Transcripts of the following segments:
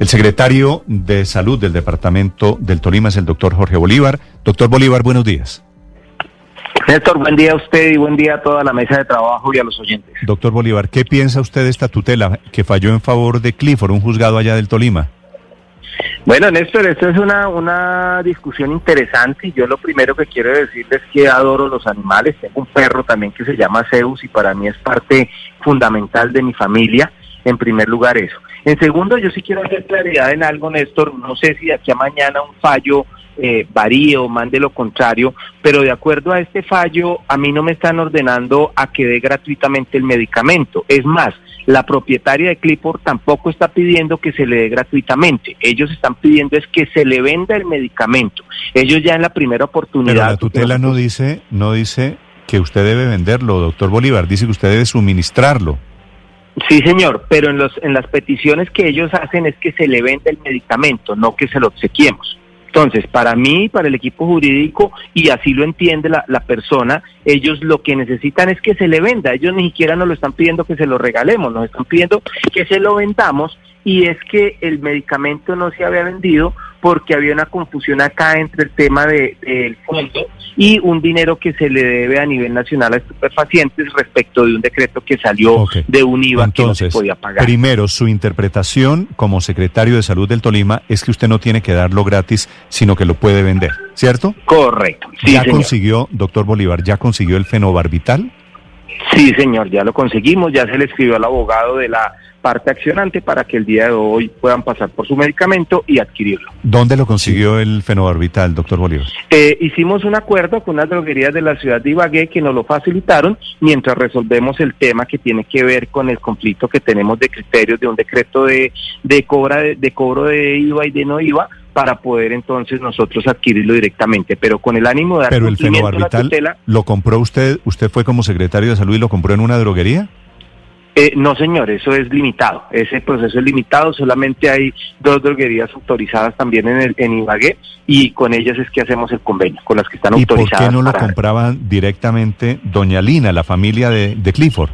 El secretario de Salud del Departamento del Tolima es el doctor Jorge Bolívar. Doctor Bolívar, buenos días. Néstor, buen día a usted y buen día a toda la mesa de trabajo y a los oyentes. Doctor Bolívar, ¿qué piensa usted de esta tutela que falló en favor de Clifford, un juzgado allá del Tolima? Bueno, Néstor, esto es una, una discusión interesante y yo lo primero que quiero decirles es que adoro los animales. Tengo un perro también que se llama Zeus y para mí es parte fundamental de mi familia. En primer lugar eso. En segundo, yo sí quiero hacer claridad en algo, Néstor. No sé si de aquí a mañana un fallo eh, varíe o mande lo contrario, pero de acuerdo a este fallo, a mí no me están ordenando a que dé gratuitamente el medicamento. Es más, la propietaria de Clipboard tampoco está pidiendo que se le dé gratuitamente. Ellos están pidiendo es que se le venda el medicamento. Ellos ya en la primera oportunidad. Pero la tutela no dice, no dice que usted debe venderlo, doctor Bolívar. Dice que usted debe suministrarlo. Sí, señor, pero en, los, en las peticiones que ellos hacen es que se le venda el medicamento, no que se lo obsequiemos. Entonces, para mí, para el equipo jurídico, y así lo entiende la, la, persona, ellos lo que necesitan es que se le venda. Ellos ni siquiera nos lo están pidiendo que se lo regalemos, nos están pidiendo que se lo vendamos y es que el medicamento no se había vendido porque había una confusión acá entre el tema del de, fondo y un dinero que se le debe a nivel nacional a estupefacientes respecto de un decreto que salió okay. de un IVA Entonces, que no se podía pagar. Primero, su interpretación como secretario de Salud del Tolima es que usted no tiene que darlo gratis, sino que lo puede vender, ¿cierto? Correcto. Sí, ¿Ya señor. consiguió, doctor Bolívar, ya consiguió el fenobarbital? Sí, señor, ya lo conseguimos, ya se le escribió al abogado de la parte accionante para que el día de hoy puedan pasar por su medicamento y adquirirlo. ¿Dónde lo consiguió el fenobarbital, doctor Bolívar? Eh, hicimos un acuerdo con unas droguerías de la ciudad de Ibagué que nos lo facilitaron mientras resolvemos el tema que tiene que ver con el conflicto que tenemos de criterios de un decreto de, de, cobra, de, de cobro de IVA y de no IVA para poder entonces nosotros adquirirlo directamente, pero con el ánimo de dar Pero el fenobarbital tutela, lo compró usted, usted fue como secretario de salud y lo compró en una droguería? Eh, no, señor, eso es limitado. Ese proceso es limitado. Solamente hay dos droguerías autorizadas también en, el, en Ibagué y con ellas es que hacemos el convenio, con las que están ¿Y autorizadas. ¿Por qué no lo compraban directamente Doña Lina, la familia de, de Clifford?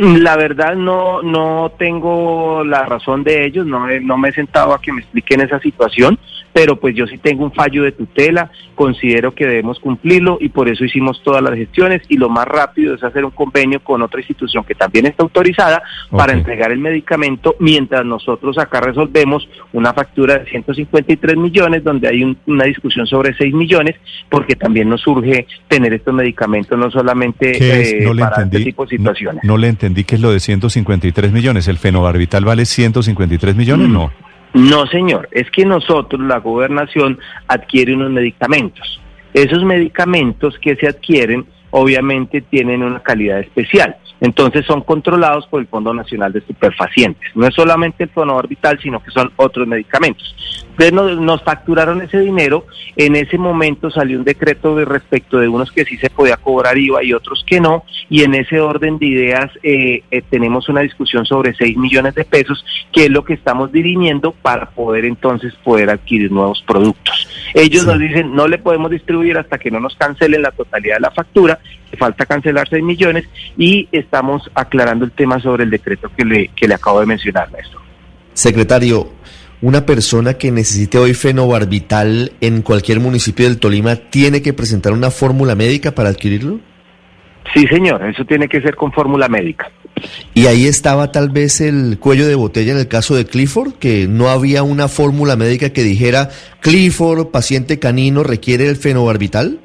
La verdad no no tengo la razón de ellos, no, no me he sentado a que me expliquen esa situación, pero pues yo sí tengo un fallo de tutela, considero que debemos cumplirlo y por eso hicimos todas las gestiones y lo más rápido es hacer un convenio con otra institución que también está autorizada okay. para entregar el medicamento mientras nosotros acá resolvemos una factura de 153 millones donde hay un, una discusión sobre 6 millones porque también nos surge tener estos medicamentos no solamente eh, no para entendí, este tipo de situaciones. No, no le entendí entendí que es lo de 153 millones. ¿El fenobarbital vale 153 millones? Mm. No. No, señor. Es que nosotros, la gobernación, adquiere unos medicamentos. Esos medicamentos que se adquieren, obviamente, tienen una calidad especial. Entonces son controlados por el Fondo Nacional de Estupefacientes. No es solamente el fonobarbital, sino que son otros medicamentos. Entonces nos, nos, facturaron ese dinero. En ese momento salió un decreto de respecto de unos que sí se podía cobrar IVA y otros que no. Y en ese orden de ideas eh, eh, tenemos una discusión sobre 6 millones de pesos, que es lo que estamos dirimiendo para poder entonces poder adquirir nuevos productos. Ellos sí. nos dicen no le podemos distribuir hasta que no nos cancelen la totalidad de la factura, falta cancelar 6 millones y estamos aclarando el tema sobre el decreto que le, que le acabo de mencionar, maestro. Secretario, una persona que necesite hoy fenobarbital en cualquier municipio del Tolima tiene que presentar una fórmula médica para adquirirlo? Sí, señor, eso tiene que ser con fórmula médica. Y ahí estaba tal vez el cuello de botella en el caso de Clifford, que no había una fórmula médica que dijera Clifford, paciente canino, requiere el fenobarbital.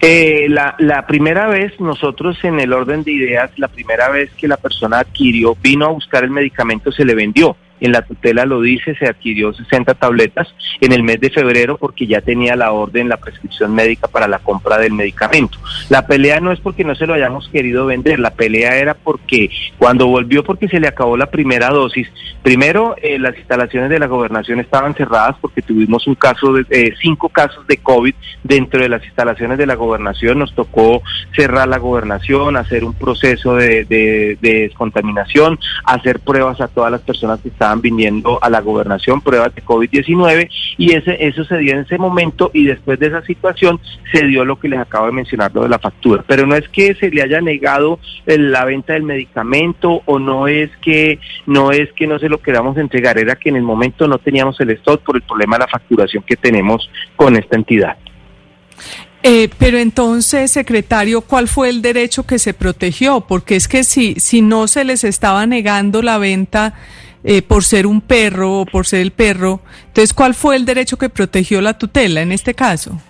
Eh, la, la, primera vez, nosotros en el orden de ideas, la primera vez que la persona adquirió, vino a buscar el medicamento, se le vendió. En la tutela lo dice, se adquirió 60 tabletas en el mes de febrero porque ya tenía la orden, la prescripción médica para la compra del medicamento. La pelea no es porque no se lo hayamos querido vender, la pelea era porque cuando volvió porque se le acabó la primera dosis, primero eh, las instalaciones de la gobernación estaban cerradas porque tuvimos un caso de eh, cinco casos de COVID dentro de las instalaciones de la gobernación, nos tocó cerrar la gobernación, hacer un proceso de, de descontaminación, hacer pruebas a todas las personas que estaban viniendo a la gobernación, pruebas de COVID-19 y ese, eso se dio en ese momento y después de esa situación se dio lo que les acabo de mencionar, lo de la factura. Pero no es que se le haya negado la venta del medicamento o no es que no es que no se lo queramos entregar, era que en el momento no teníamos el stock por el problema de la facturación que tenemos con esta entidad. Eh, pero entonces, secretario, ¿cuál fue el derecho que se protegió? Porque es que si, si no se les estaba negando la venta eh, por ser un perro o por ser el perro, entonces, ¿cuál fue el derecho que protegió la tutela en este caso?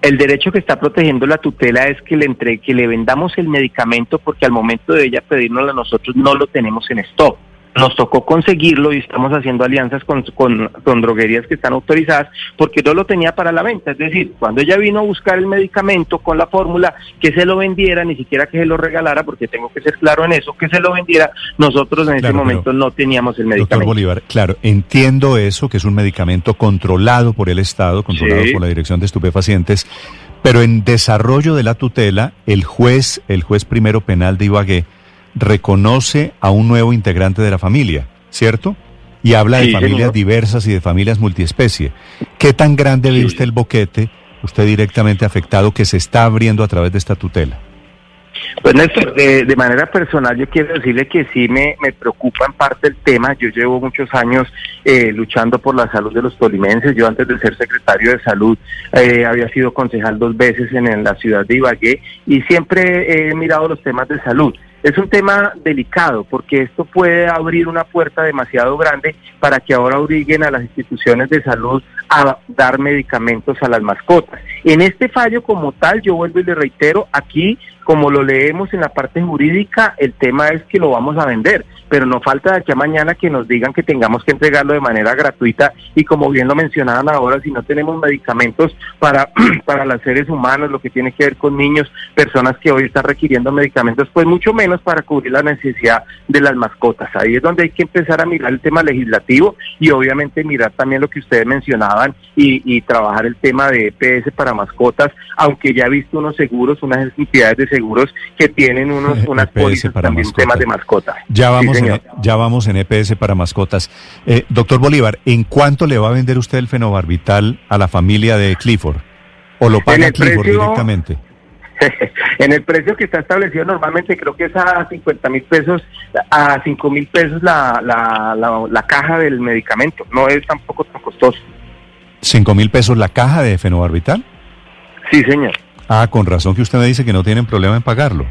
El derecho que está protegiendo la tutela es que le entre, que le vendamos el medicamento porque al momento de ella pedirnos a nosotros no lo tenemos en stock nos tocó conseguirlo y estamos haciendo alianzas con, con, droguerías que están autorizadas porque no lo tenía para la venta. Es decir, cuando ella vino a buscar el medicamento con la fórmula, que se lo vendiera, ni siquiera que se lo regalara, porque tengo que ser claro en eso, que se lo vendiera, nosotros en ese momento no teníamos el medicamento. Doctor Bolívar, claro, entiendo eso, que es un medicamento controlado por el Estado, controlado por la Dirección de Estupefacientes, pero en desarrollo de la tutela, el juez, el juez primero penal de Ibagué, reconoce a un nuevo integrante de la familia, ¿cierto? Y habla de familias diversas y de familias multiespecie. ¿Qué tan grande ve usted el boquete, usted directamente afectado, que se está abriendo a través de esta tutela? Pues Néstor, de, manera personal yo quiero decirle que sí me, me, preocupa en parte el tema. Yo llevo muchos años eh, luchando por la salud de los tolimenses. Yo antes de ser secretario de salud eh, había sido concejal dos veces en la ciudad de Ibagué y siempre he mirado los temas de salud. Es un tema delicado porque esto puede abrir una puerta demasiado grande para que ahora obliguen a las instituciones de salud a dar medicamentos a las mascotas. En este fallo como tal, yo vuelvo y le reitero, aquí como lo leemos en la parte jurídica, el tema es que lo vamos a vender, pero no falta de aquí a mañana que nos digan que tengamos que entregarlo de manera gratuita y como bien lo mencionaban ahora, si no tenemos medicamentos para, para los seres humanos, lo que tiene que ver con niños, personas que hoy están requiriendo medicamentos, pues mucho menos para cubrir la necesidad de las mascotas. Ahí es donde hay que empezar a mirar el tema legislativo y obviamente mirar también lo que ustedes mencionaban y, y trabajar el tema de EPS para mascotas, aunque ya he visto unos seguros, unas entidades de seguros que tienen unos, unas pólizas también temas de mascotas. Ya vamos, en, ya vamos en EPS para mascotas. Eh, doctor Bolívar, ¿en cuánto le va a vender usted el fenobarbital a la familia de Clifford? ¿O lo paga Clifford directamente? en el precio que está establecido normalmente creo que es a 50 mil pesos, a 5 mil pesos la, la, la, caja del medicamento, no es tampoco tan costoso. ¿5 mil pesos la caja de fenobarbital? Sí, señor. Ah, con razón que usted me dice que no tienen problema en pagarlo.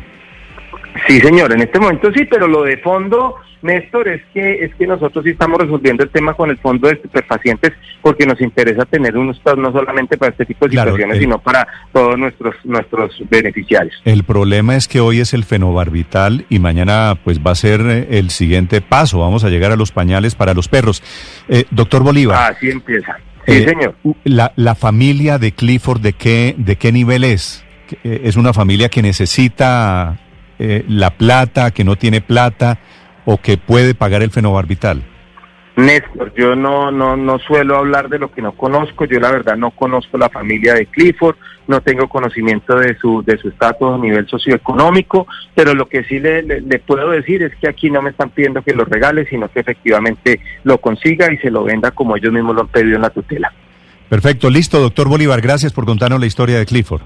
Sí, señor, en este momento sí, pero lo de fondo, Néstor, es que es que nosotros sí estamos resolviendo el tema con el fondo de estupefacientes porque nos interesa tener un estado no solamente para este tipo de situaciones, sino para todos nuestros nuestros beneficiarios. El problema es que hoy es el fenobarbital y mañana pues va a ser eh, el siguiente paso, vamos a llegar a los pañales para los perros. Eh, doctor Bolívar. Así empieza. Sí, eh, señor. La, la familia de Clifford, ¿de qué, ¿de qué nivel es? Eh, ¿Es una familia que necesita eh, la plata, que no tiene plata o que puede pagar el fenobarbital? Néstor, yo no, no, no suelo hablar de lo que no conozco, yo la verdad no conozco la familia de Clifford, no tengo conocimiento de su de su estatus a nivel socioeconómico, pero lo que sí le, le, puedo decir es que aquí no me están pidiendo que lo regale, sino que efectivamente lo consiga y se lo venda como ellos mismos lo han pedido en la tutela. Perfecto, listo, doctor Bolívar, gracias por contarnos la historia de Clifford.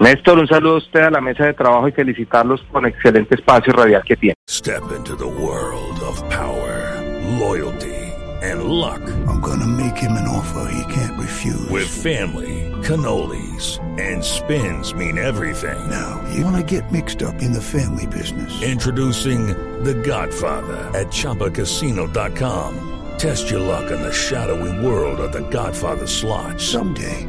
Néstor, un saludo a usted a la mesa de trabajo y felicitarlos por el excelente espacio radial que tiene. Step into the world of power, loyalty. and luck. I'm gonna make him an offer he can't refuse. With family, cannolis, and spins mean everything. Now, you wanna get mixed up in the family business. Introducing The Godfather at Choppacasino.com. Test your luck in the shadowy world of The Godfather slot. Someday,